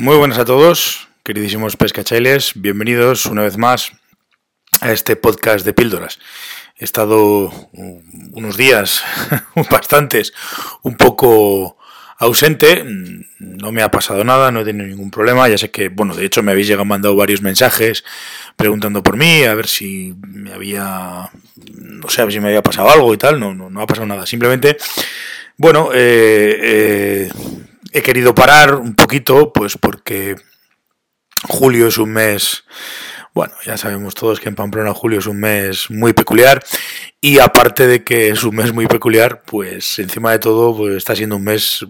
Muy buenas a todos, queridísimos pescachailes, bienvenidos una vez más a este podcast de píldoras. He estado unos días, bastantes, un poco ausente, no me ha pasado nada, no he tenido ningún problema, ya sé que, bueno, de hecho me habéis llegado mandado varios mensajes preguntando por mí, a ver si me había, no sé, si me había pasado algo y tal, no, no, no ha pasado nada, simplemente, bueno, eh, eh he querido parar un poquito, pues porque julio es un mes, bueno, ya sabemos todos que en Pamplona julio es un mes muy peculiar y aparte de que es un mes muy peculiar, pues encima de todo pues está siendo un mes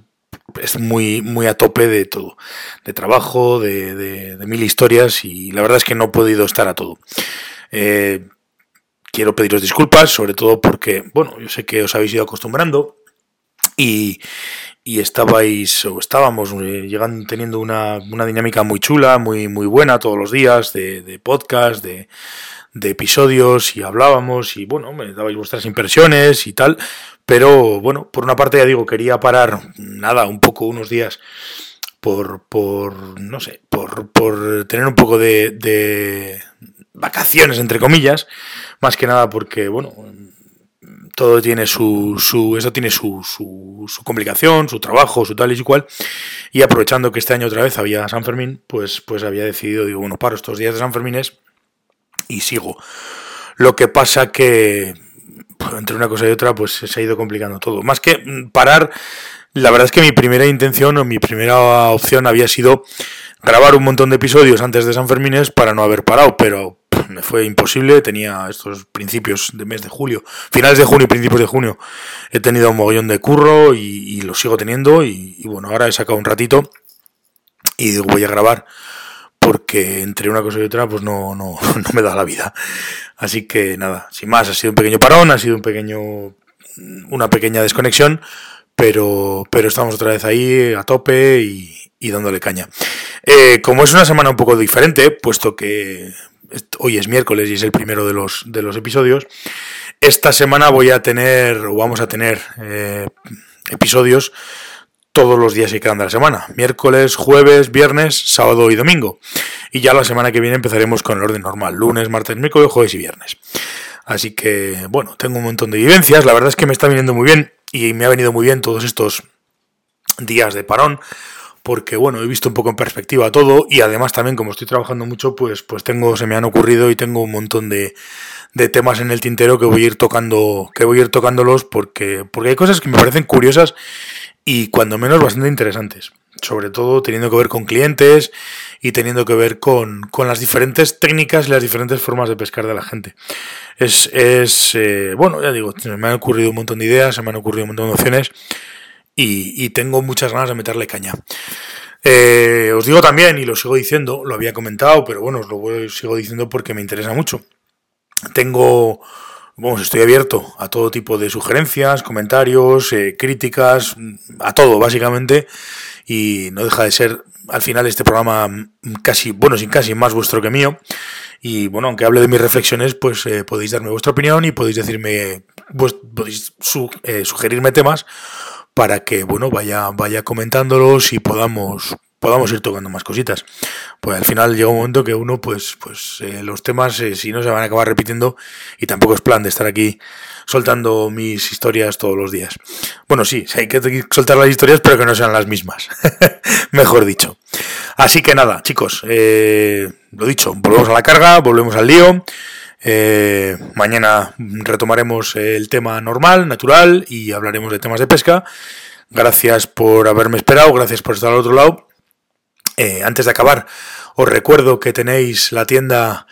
es muy, muy a tope de todo, de trabajo, de, de, mil historias y la verdad es que no he podido estar a todo. Eh, quiero pediros disculpas, sobre todo porque, bueno, yo sé que os habéis ido acostumbrando y, y estabais o estábamos eh, llegando teniendo una, una, dinámica muy chula, muy, muy buena todos los días de, de podcast, de, de, episodios y hablábamos y bueno, me dabais vuestras impresiones y tal, pero bueno, por una parte ya digo, quería parar nada, un poco unos días por, por no sé, por, por tener un poco de, de vacaciones entre comillas, más que nada porque bueno, todo tiene su, su eso tiene su, su, complicación, su trabajo, su tal y su cual. Y aprovechando que este año otra vez había San Fermín, pues, pues había decidido, digo, bueno, paro estos días de San Fermines y sigo. Lo que pasa que pues, entre una cosa y otra, pues se ha ido complicando todo. Más que mm, parar, la verdad es que mi primera intención o mi primera opción había sido grabar un montón de episodios antes de San Fermines para no haber parado, pero me fue imposible, tenía estos principios de mes de julio, finales de junio y principios de junio, he tenido un mogollón de curro y, lo sigo teniendo y, bueno, ahora he sacado un ratito y digo voy a grabar porque entre una cosa y otra pues no, no, no me da la vida. Así que nada, sin más, ha sido un pequeño parón, ha sido un pequeño, una pequeña desconexión, pero, pero estamos otra vez ahí a tope y, y dándole caña. Eh, como es una semana un poco diferente, puesto que hoy es miércoles y es el primero de los, de los episodios, esta semana voy a tener, o vamos a tener eh, episodios todos los días que quedan de la semana. Miércoles, jueves, viernes, sábado y domingo. Y ya la semana que viene empezaremos con el orden normal. Lunes, martes, miércoles, jueves y viernes. Así que, bueno, tengo un montón de vivencias. La verdad es que me está viniendo muy bien y me ha venido muy bien todos estos días de parón porque bueno, he visto un poco en perspectiva todo y además también como estoy trabajando mucho, pues, pues tengo, se me han ocurrido y tengo un montón de, de temas en el tintero que voy a ir tocando, que voy a ir tocándolos porque, porque hay cosas que me parecen curiosas y cuando menos bastante interesantes. Sobre todo teniendo que ver con clientes y teniendo que ver con, con las diferentes técnicas y las diferentes formas de pescar de la gente. Es, es eh, bueno, ya digo, me han ocurrido un montón de ideas, se me han ocurrido un montón de opciones y, tengo muchas ganas de meterle caña. Eh, os digo también, y lo sigo diciendo, lo había comentado, pero bueno, os lo sigo diciendo porque me interesa mucho. Tengo, vamos, estoy abierto a todo tipo de sugerencias, comentarios, eh, críticas, a todo, básicamente, y no deja de ser al final este programa casi, bueno, sin casi más vuestro que mío. Y bueno, aunque hable de mis reflexiones, pues eh, podéis darme vuestra opinión y podéis decirme, pues, podéis sugerirme temas para que bueno vaya vaya comentándolos y podamos podamos ir tocando más cositas. Pues al final llega un momento que uno, pues, pues eh, los temas, eh, si no, se van a acabar repitiendo y tampoco es plan de estar aquí soltando mis historias todos los días. Bueno, sí, hay que soltar las historias, pero que no sean las mismas, mejor dicho. Así que nada, chicos, eh, lo dicho, volvemos a la carga, volvemos al lío. Eh, mañana retomaremos el tema normal, natural, y hablaremos de temas de pesca. Gracias por haberme esperado, gracias por estar al otro lado. Eh, antes de acabar, os recuerdo que tenéis la tienda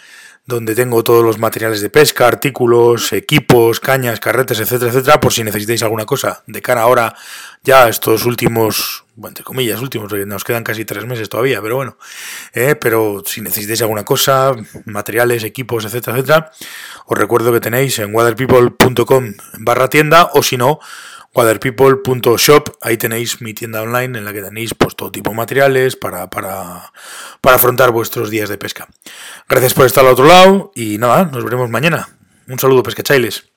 donde tengo todos los materiales de pesca, artículos, equipos, cañas, carretes, etcétera, etcétera, por si necesitáis alguna cosa. De cara ahora ya estos últimos, bueno, entre comillas, últimos, nos quedan casi tres meses todavía, pero bueno, eh, pero si necesitáis alguna cosa, materiales, equipos, etcétera, etcétera, os recuerdo que tenéis en waterpeople.com barra tienda o si no, waterpeople.shop, ahí tenéis mi tienda online en la que tenéis pues todo tipo de materiales para, para, para afrontar vuestros días de pesca. Gracias por estar al otro lado y nada, nos veremos mañana. Un saludo pescachailes.